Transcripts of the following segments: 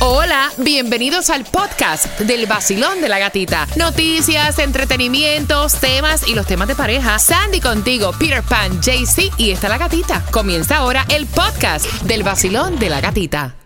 Hola, bienvenidos al podcast del vacilón de la gatita. Noticias, entretenimientos, temas y los temas de pareja. Sandy contigo, Peter Pan, JC y está la gatita. Comienza ahora el podcast del vacilón de la gatita.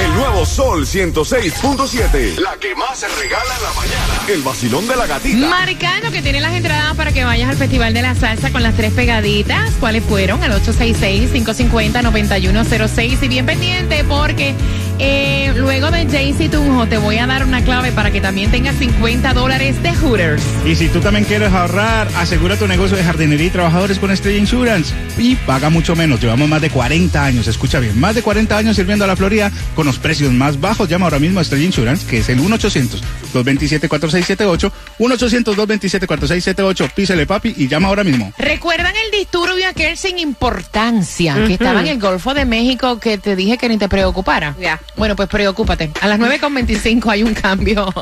El nuevo Sol 106.7. La que más se regala en la mañana. El vacilón de la gatita. Marcando que tiene las entradas para que vayas al Festival de la Salsa con las tres pegaditas. ¿Cuáles fueron? Al 866-550-9106. Y bien pendiente porque eh, luego de Jaycee Tunjo te voy a dar una clave para que también tengas 50 dólares de Hooters. Y si tú también quieres ahorrar, asegura tu negocio de jardinería y trabajadores con Estrella Insurance. Y paga mucho menos. Llevamos más de 40 años, escucha bien, más de 40 años sirviendo a la Florida con los precios más bajos. Llama ahora mismo a Estrella Insurance, que es el 1-800-227-4678. 1-800-227-4678. Písele, papi, y llama ahora mismo. ¿Recuerdan el disturbio aquel sin importancia que estaba en el Golfo de México que te dije que ni te preocupara? Ya. Bueno, pues preocúpate. A las 9.25 hay un cambio.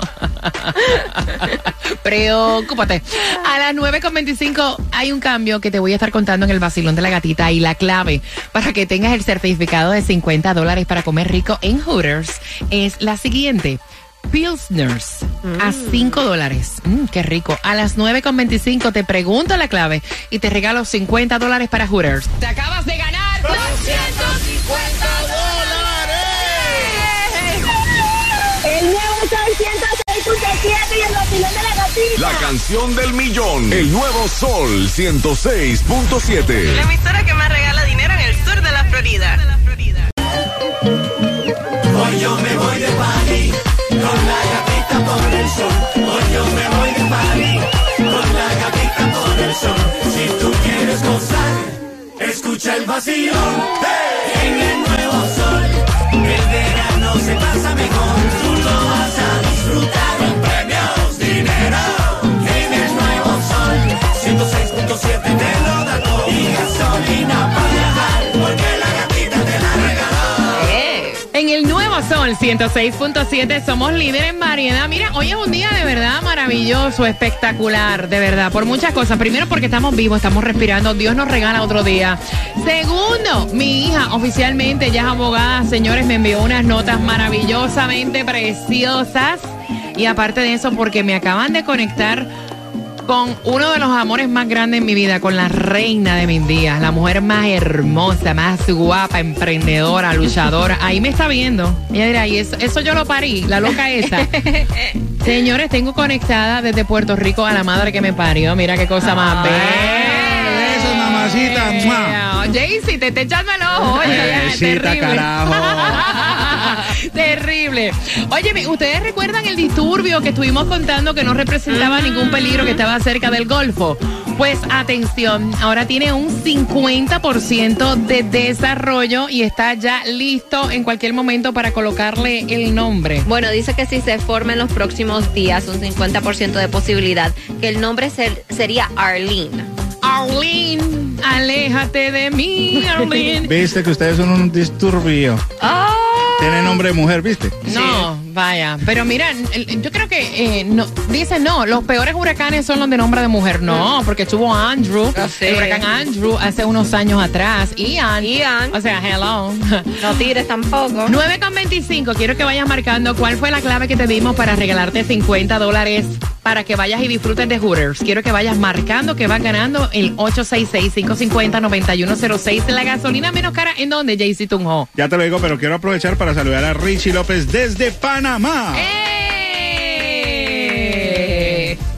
preocúpate. A las 9.25 hay un cambio que te voy a estar contando en el vacilón de la gatita y la clave para que tengas el certificado de 50 dólares para comer rico en Hooters es la siguiente. Pilsners a 5 dólares. Mm, qué rico. A las 9.25 te pregunto la clave y te regalo 50 dólares para Hooters. Te acabas de ganar 250 el vacilón de la gatita. La canción del millón. El nuevo Sol 106.7. La emisora que más regala dinero en el sur de la Florida. Hoy yo me voy de party con la gatita por el sol. Hoy yo me voy de party con la gatita por el sol. Si tú quieres gozar, escucha el vacilón. 106.7 somos líderes en variedad. Mira, hoy es un día de verdad maravilloso, espectacular, de verdad, por muchas cosas. Primero porque estamos vivos, estamos respirando, Dios nos regala otro día. Segundo, mi hija oficialmente ya es abogada, señores, me envió unas notas maravillosamente preciosas. Y aparte de eso, porque me acaban de conectar con uno de los amores más grandes en mi vida, con la reina de mis días, la mujer más hermosa, más guapa, emprendedora, luchadora. Ahí me está viendo. Ella dirá, y eso, eso yo lo parí, la loca esa. Señores, tengo conectada desde Puerto Rico a la madre que me parió. Mira qué cosa más bella. Eso, mamacita. Jaycee, te está echando el ojo. Oye, terrible. carajo. Terrible. Oye, ¿ustedes recuerdan el disturbio que estuvimos contando que no representaba ningún peligro que estaba cerca del Golfo? Pues atención, ahora tiene un 50% de desarrollo y está ya listo en cualquier momento para colocarle el nombre. Bueno, dice que si se forma en los próximos días, un 50% de posibilidad, que el nombre ser- sería Arlene. Arlene, aléjate de mí, Arlene. Viste que ustedes son un disturbio. ¡Ah! Tiene nombre de mujer, ¿viste? No, vaya. Pero mira, el- yo creo que eh, no, dice no, los peores huracanes son los de nombre de mujer. No, porque estuvo Andrew, sí. el huracán Andrew hace unos años atrás. Ian. Ian. O sea, hello. No tires tampoco. 9 con 25. Quiero que vayas marcando cuál fue la clave que te dimos para regalarte 50 dólares para que vayas y disfrutes de Hooters. Quiero que vayas marcando que vas ganando el 866-550-9106. La gasolina menos cara, ¿en dónde, Jaycee Tunjo? Ya te lo digo, pero quiero aprovechar para saludar a Richie López desde Panamá. ¡Eh!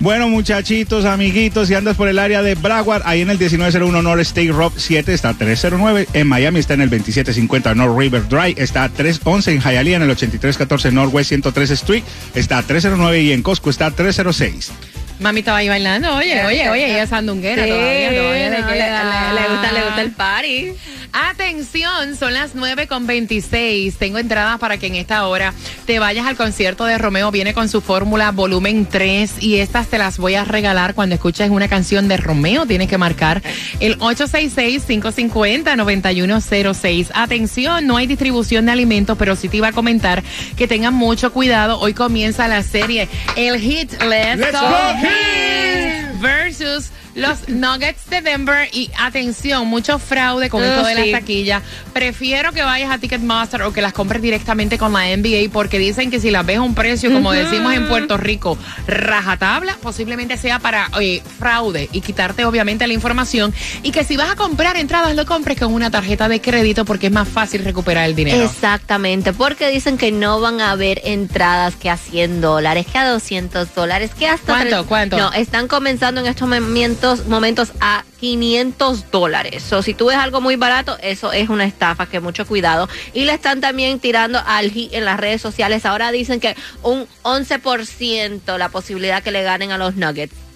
Bueno, muchachitos, amiguitos, si andas por el área de Broward, ahí en el 1901 North State Road 7 está 309. En Miami está en el 2750 North River Drive, está 311. En Hialeah en el 8314 Northwest 103 Street está 309 y en Costco está 306. Mami estaba ahí bailando. Oye, oye, oye, ella es sandunguera Sí, todavía, todavía no, le, queda. le- le gusta, le gusta el party. Atención, son las 9 con 26. Tengo entradas para que en esta hora te vayas al concierto de Romeo. Viene con su fórmula volumen 3 y estas te las voy a regalar cuando escuches una canción de Romeo. Tienes que marcar el 866-550-9106. Atención, no hay distribución de alimentos, pero sí te iba a comentar que tengan mucho cuidado. Hoy comienza la serie El Hit Let's, Let's Go, Go Hit versus Los Nuggets de Denver y atención, mucho fraude con esto de sí. las taquillas. Prefiero que vayas a Ticketmaster o que las compres directamente con la NBA porque dicen que si las ves a un precio, como decimos en Puerto Rico, rajatabla, posiblemente sea para eh, fraude y quitarte obviamente la información. Y que si vas a comprar entradas, lo compres con una tarjeta de crédito porque es más fácil recuperar el dinero. Exactamente, porque dicen que no van a haber entradas que a 100 dólares, que a 200 dólares, que hasta... ¿Cuánto? ¿Cuánto? No, están comenzando en estos momentos, momentos a 500 dólares. O si tú ves algo muy barato, eso es una estafa, que mucho cuidado. Y le están también tirando al hit en las redes sociales. Ahora dicen que un 11% la posibilidad que le ganen a los Nuggets.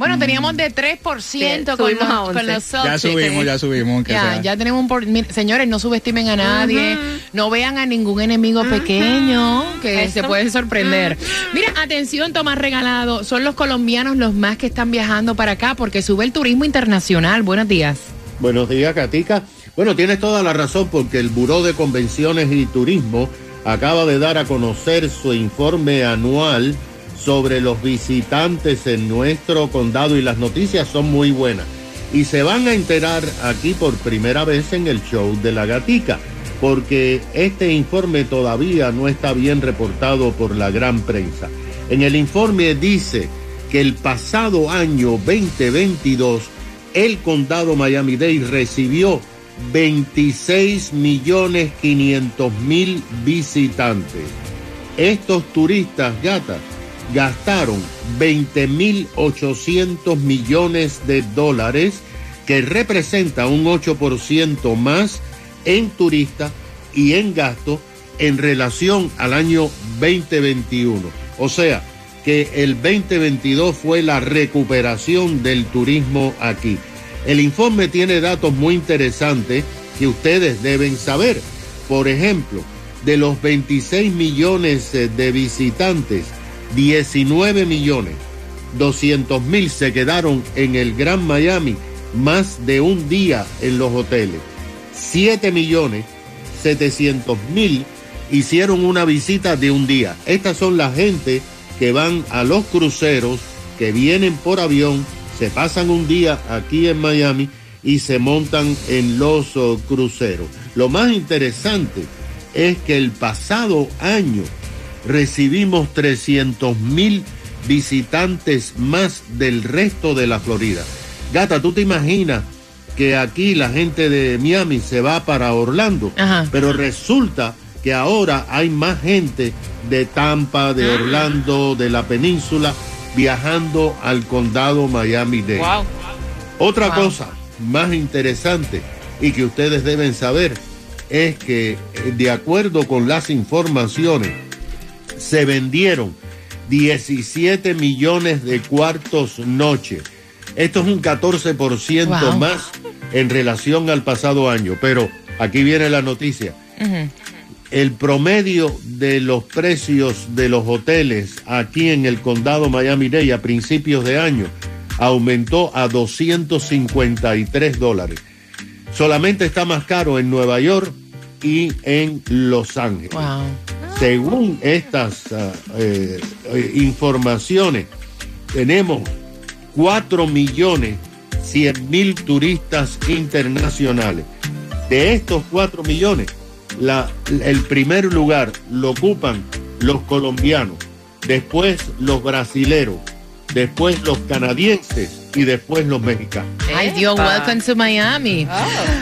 Bueno, teníamos de 3% con, Sí, los, a con 11. los Ya Celtics. subimos, ya subimos. aunque Ya, sea. ya tenemos un por... mire, señores, no subestimen a nadie, no vean a ningún enemigo pequeño que se pueden sorprender. Mira, atención, Tomás Regalado, son los colombianos los más que están viajando para acá porque sube el turismo internacional. Buenos días. Buenos días, Katica. Bueno, tienes toda la razón porque el Buró de Convenciones y Turismo acaba de dar a conocer su informe anual sobre los visitantes en nuestro condado y las noticias son muy buenas. Y se van a enterar aquí por primera vez en el show de la gatica, porque este informe todavía no está bien reportado por la gran prensa. En el informe dice que el pasado año 2022 el condado Miami-Dade recibió 26 millones 500 mil visitantes. Estos turistas gatas gastaron 20 mil 800 millones de dólares, que representa un 8% más en turistas y en gasto en relación al año 2021. O sea, que el 2022 fue la recuperación del turismo aquí. El informe tiene datos muy interesantes que ustedes deben saber. Por ejemplo, de los 26 millones de visitantes, 19 millones 200 mil se quedaron en el Gran Miami más de un día en los hoteles. 7 millones 700 mil hicieron una visita de un día. Estas son la gente que van a los cruceros, que vienen por avión, se pasan un día aquí en Miami y se montan en los oh, cruceros. Lo más interesante es que el pasado año recibimos 300 mil visitantes más del resto de la Florida. Gata, ¿tú te imaginas que aquí la gente de Miami se va para Orlando? Ajá. Pero resulta que ahora hay más gente de Tampa, de Orlando, de la península, viajando al condado Miami-Dade. Otra Wow. cosa más interesante y que ustedes deben saber es que eh, de acuerdo con las informaciones se vendieron 17 millones de cuartos noche. Esto es un 14% Wow. más en relación al pasado año, pero aquí viene la noticia. El promedio de los precios de los hoteles aquí en el condado Miami-Dade a principios de año aumentó a 253 dólares. Solamente está más caro en Nueva York y en Los Ángeles. Wow. Según estas ah, eh, eh, informaciones, tenemos 4 millones 100 mil turistas internacionales. De estos 4 millones, la- el primer lugar lo ocupan los colombianos, después los brasileros, después los canadienses y después los mexicanos. Ay, Dios, welcome to Miami.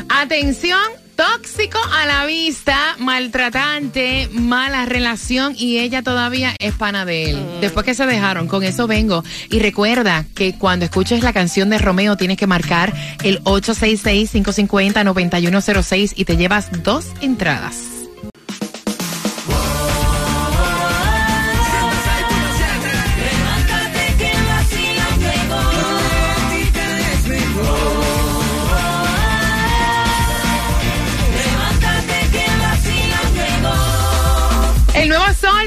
Atención, tóxico a la vista, maltratante, mala relación y ella todavía es pana de él. Después que se dejaron, con eso vengo. Y recuerda que cuando escuches la canción de Romeo tienes que marcar el 866-550-9106 y te llevas dos entradas.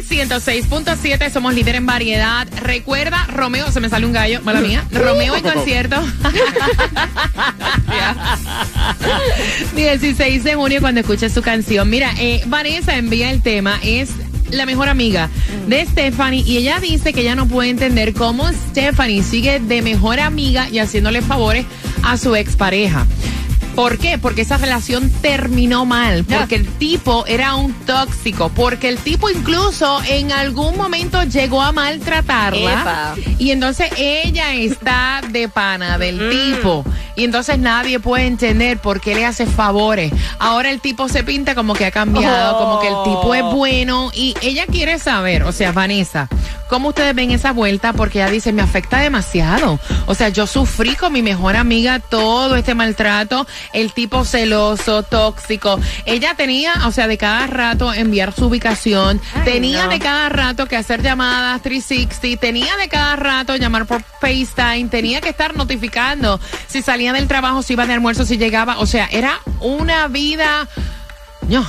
Sol 106.7, somos líder en variedad. Recuerda, Romeo, se me sale un gallo, mala mía. Romeo en concierto. 16 de junio cuando escuches su canción. Mira, eh, Vanessa envía el tema, es la mejor amiga de Stephanie y ella dice que ella no puede entender cómo Stephanie sigue de mejor amiga y haciéndole favores a su expareja. ¿Por qué? Porque esa relación terminó mal, porque el tipo era un tóxico, porque el tipo incluso en algún momento llegó a maltratarla Epa. y entonces ella está de pana del tipo y entonces nadie puede entender por qué le hace favores. Ahora el tipo se pinta como que ha cambiado, como que el tipo es bueno y ella quiere saber, o sea, Vanessa, ¿cómo ustedes ven esa vuelta? Porque ella dice, me afecta demasiado. O sea, yo sufrí con mi mejor amiga todo este maltrato, el tipo celoso, tóxico. Ella tenía, o sea, de cada rato enviar su ubicación, Ay, tenía no. de cada rato que hacer llamadas 360, tenía de cada rato llamar por FaceTime, tenía que estar notificando si del trabajo, si iba de almuerzo, si llegaba. O sea, era una vida. No,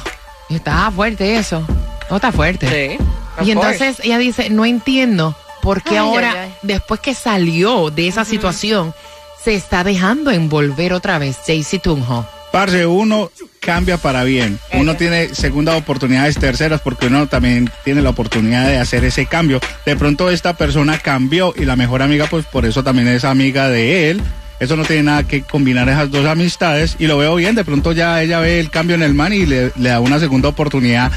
estaba fuerte eso. No está fuerte. Sí. Y entonces ella dice, no entiendo por qué Ay, ahora, ay, ay. después que salió de esa situación, se está dejando envolver otra vez Jaycee Tunjo. Parce, uno cambia para bien. Uno tiene segundas oportunidades, terceras, porque uno también tiene la oportunidad de hacer ese cambio. De pronto esta persona cambió y la mejor amiga, pues por eso también es amiga de él. Eso no tiene nada que combinar esas dos amistades y lo veo bien. De pronto ya ella ve el cambio en el man y le, da una segunda oportunidad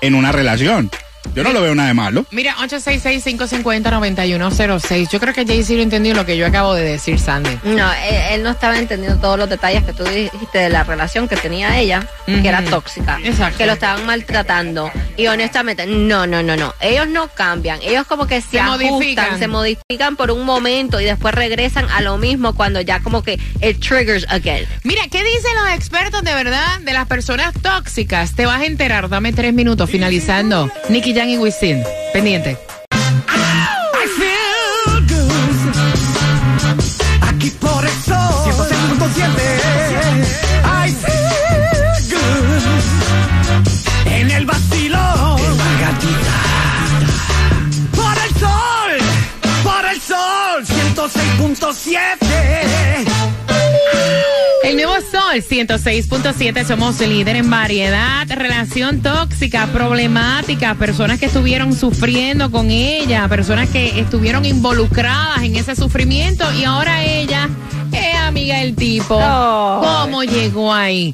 en una relación. Yo no lo veo nada de malo. Mira, 866-550-9106. Yo creo que Jaycee lo entendió lo que yo acabo de decir, Sandy. No, él, él no estaba entendiendo todos los detalles que tú dijiste de la relación que tenía ella, que era tóxica, Exacto. que lo estaban maltratando. Y honestamente, no, no, no, no. Ellos no cambian. Ellos como que se, Se ajustan, modifican. se modifican por un momento y después regresan a lo mismo cuando ya como que it triggers again. Mira, ¿qué dicen los expertos de verdad de las personas tóxicas? Te vas a enterar. Dame tres minutos finalizando. Nicky Jan y Wisin. Pendiente. I feel good. Aquí por el sol. 106.7. I feel good. En el vacilón. En la gatita. Por el sol. Por el sol. 106.7. El nuevo Sol 106.7, somos líder en variedad, relación tóxica, problemática, personas que estuvieron sufriendo con ella, personas que estuvieron involucradas en ese sufrimiento y ahora ella amiga del tipo. Oh. ¿Cómo llegó ahí?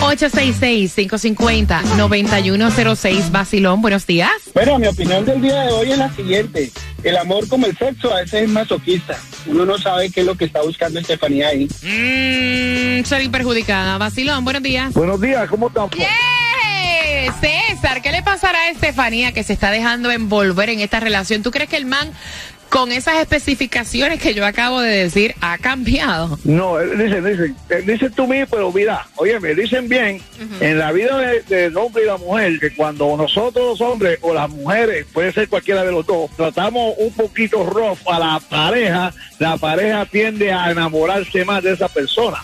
866-550-9106, Basilón, buenos días. Bueno, mi opinión del día de hoy es la siguiente. El amor como el sexo a veces es masoquista. Uno no sabe qué es lo que está buscando Estefanía ahí. Mmm, soy perjudicada. Basilón, buenos días. Buenos días, ¿cómo están? ¡Yeah! César, ¿qué le pasará a Estefanía que se está dejando envolver en esta relación? ¿Tú crees que el man, con esas especificaciones que yo acabo de decir, ha cambiado? No, dicen, dicen, dicen tú mismo, pero mira, oye, me dicen bien, en la vida de- del hombre y la mujer, que cuando nosotros los hombres o las mujeres, puede ser cualquiera de los dos, tratamos un poquito rough a la pareja, la pareja tiende a enamorarse más de esa persona.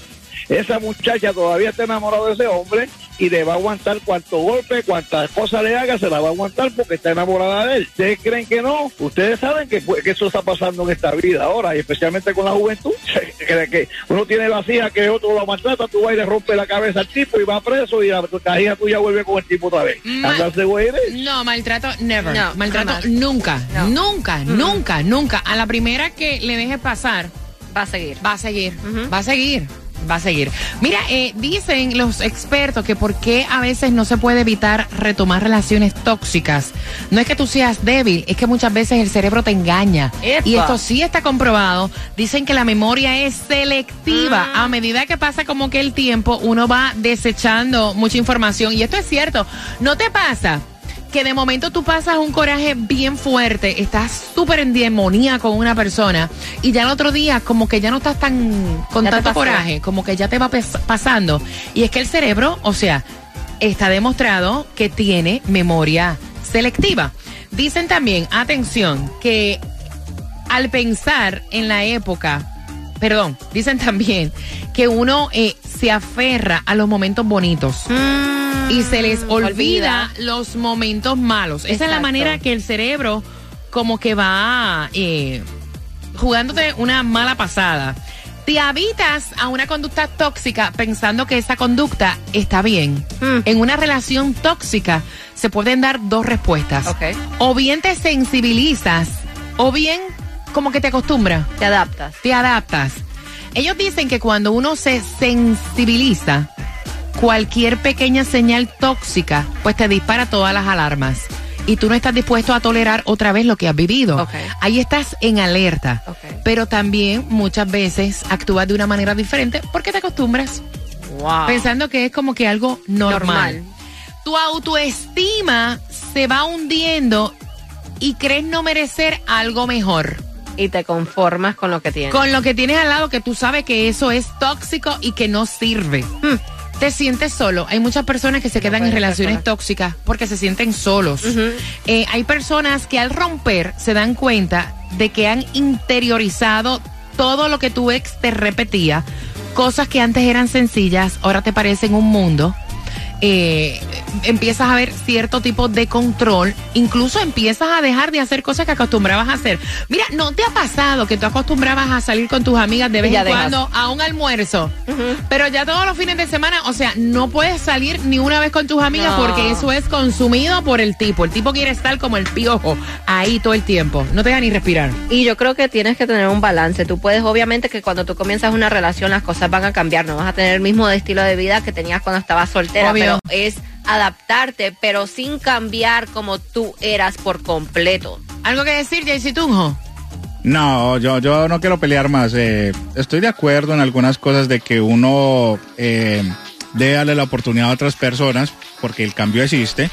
Esa muchacha todavía está enamorada de ese hombre y le va a aguantar cuanto golpe, cuantas cosas le haga, se la va a aguantar porque está enamorada de él. ¿Ustedes creen que no? Ustedes saben que, que eso está pasando en esta vida ahora y especialmente con la juventud. que, que uno tiene vacía que otro lo maltrata, tú vas y le rompes la cabeza al tipo y va preso y la cajilla tuya vuelve con el tipo otra vez. Ma- Andarse güey No, maltrato, never. No, maltrato, jamás. nunca, No. nunca, nunca, nunca. A la primera que le deje pasar, Va a seguir. va a seguir, va a seguir. Va a seguir. Mira, eh, dicen los expertos que por qué a veces no se puede evitar retomar relaciones tóxicas. No es que tú seas débil, es que muchas veces el cerebro te engaña. Epa. Y esto sí está comprobado. Dicen que la memoria es selectiva. A medida que pasa como que el tiempo, uno va desechando mucha información. Y esto es cierto. ¿No te pasa? Que de momento tú pasas un coraje bien fuerte, estás súper en demonía con una persona y ya el otro día como que ya no estás tan con Ya tanto coraje, como que ya te va pasando. Y es que el cerebro, o sea, está demostrado que tiene memoria selectiva. Dicen también, atención, que al pensar en la época, perdón, dicen también que uno eh, se aferra a los momentos bonitos y se les olvida, los momentos malos. Esa es la manera que el cerebro como que va eh, jugándote una mala pasada. te habitas a una conducta tóxica pensando que esa conducta está bien. Mm. En una relación tóxica se pueden dar dos respuestas. O bien te sensibilizas, o bien como que te acostumbras, Te adaptas. te adaptas. Ellos dicen que cuando uno se sensibiliza, cualquier pequeña señal tóxica, pues te dispara todas las alarmas. Y tú no estás dispuesto a tolerar otra vez lo que has vivido. Ahí estás en alerta. Pero también muchas veces actúas de una manera diferente porque te acostumbras, Wow. pensando que es como que algo normal. Normal. Tu autoestima se va hundiendo y crees no merecer algo mejor. Y te conformas con lo que tienes. Con lo que tienes al lado que tú sabes que eso es tóxico y que no sirve. Hmm. Te sientes solo. Hay muchas personas que se quedan en relaciones sola. tóxicas porque se sienten solos. Eh, hay personas que al romper se dan cuenta de que han interiorizado todo lo que tu ex te repetía. Cosas que antes eran sencillas, ahora te parecen un mundo. Eh, empiezas a ver cierto tipo de control, incluso empiezas a dejar de hacer cosas que acostumbrabas a hacer. Mira, ¿no te ha pasado que tú acostumbrabas a salir con tus amigas de vez Ya en dejas. cuando a un almuerzo? Pero ya todos los fines de semana, o sea, no puedes salir ni una vez con tus amigas No. porque eso es consumido por el tipo. El tipo quiere estar como el piojo ahí todo el tiempo. No te deja ni respirar. Y yo creo que tienes que tener un balance. Tú puedes, obviamente, que cuando tú comienzas una relación las cosas van a cambiar. No vas a tener el mismo estilo de vida que tenías cuando estabas soltera. Obvio. Pero es adaptarte, pero sin cambiar como tú eras por completo. ¿Algo que decir, Jaycee Tunjo? No, yo, yo no quiero pelear más. eh, estoy de acuerdo en algunas cosas de que uno eh, debe darle la oportunidad a otras personas porque el cambio existe,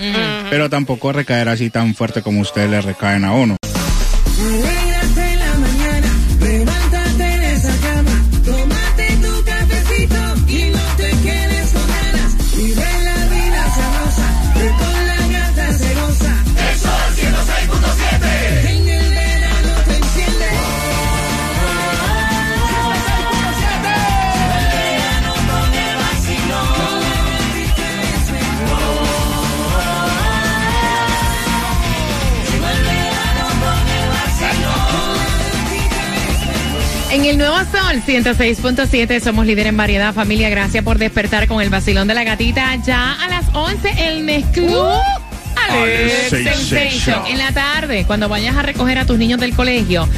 pero tampoco recaer así tan fuerte como ustedes le recaen a uno. Nuevo Sol 106.7 somos líder en variedad, familia. Gracias por despertar con el vacilón de la gatita. Ya a las 11 el Alex Sensation. Sensation. En la tarde, cuando vayas a recoger a tus niños del colegio,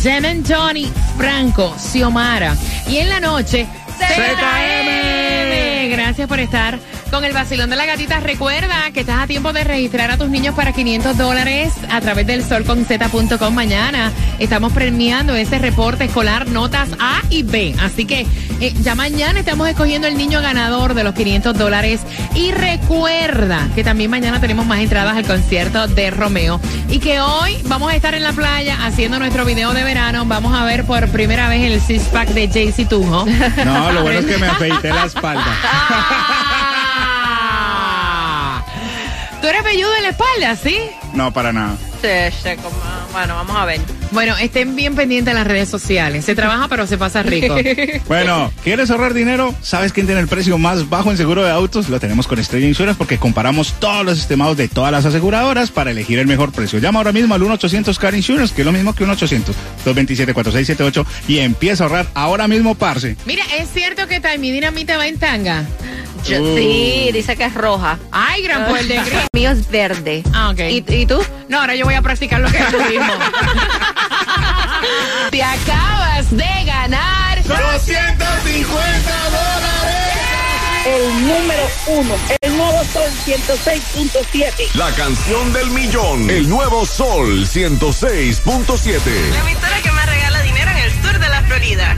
Jen and Johnny, Franco, Xiomara. Y en la noche, ZM. Gracias por estar con el vacilón de la gatita. Recuerda que estás a tiempo de registrar a tus niños para 500 dólares a través del solconz.com. Mañana estamos premiando ese reporte escolar notas A y B. Así que eh, ya mañana estamos escogiendo el niño ganador de los 500 dólares. Y recuerda que también mañana tenemos más entradas al concierto de Romeo. Y que hoy vamos a estar en la playa haciendo nuestro video de verano. Vamos a ver por primera vez el six pack de Jaycee Tujo. No, lo bueno es que me afeité la espalda. Tú eres velludo en la espalda, ¿sí? No, para nada. Sí, sí, como- bueno, vamos a ver. Bueno, estén bien pendientes de las redes sociales. Se trabaja, pero se pasa rico. Bueno, ¿quieres ahorrar dinero? ¿Sabes quién tiene el precio más bajo en seguro de autos? Lo tenemos con Estrella Insurance porque comparamos todos los estimados de todas las aseguradoras para elegir el mejor precio. Llama ahora mismo al 1-800 Car Insurance, que es lo mismo que un 800-227-4678 y empieza a ahorrar ahora mismo, parce. Mira, ¿es cierto que Taimi Dinamita va en tanga? Yo- Uh. Sí, dice que es roja. Ay, gran poder de gris. Mío es verde. Ah, ok. ¿Y, y tú? No, ahora yo voy a practicar lo que tú Te acabas de ganar. 250 dólares. El número uno, el nuevo Sol 106.7. La canción del millón. El nuevo Sol 106.7. La emisora que más regala dinero en el sur de la Florida.